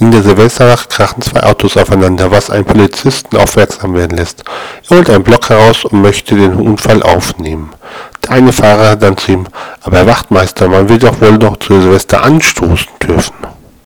In der Silvesternacht krachen zwei Autos aufeinander, was einen Polizisten aufmerksam werden lässt. Er holt einen Block heraus und möchte den Unfall aufnehmen. Der eine Fahrer dann zu ihm, aber Herr Wachtmeister, man will doch wohl noch zu Silvester anstoßen dürfen.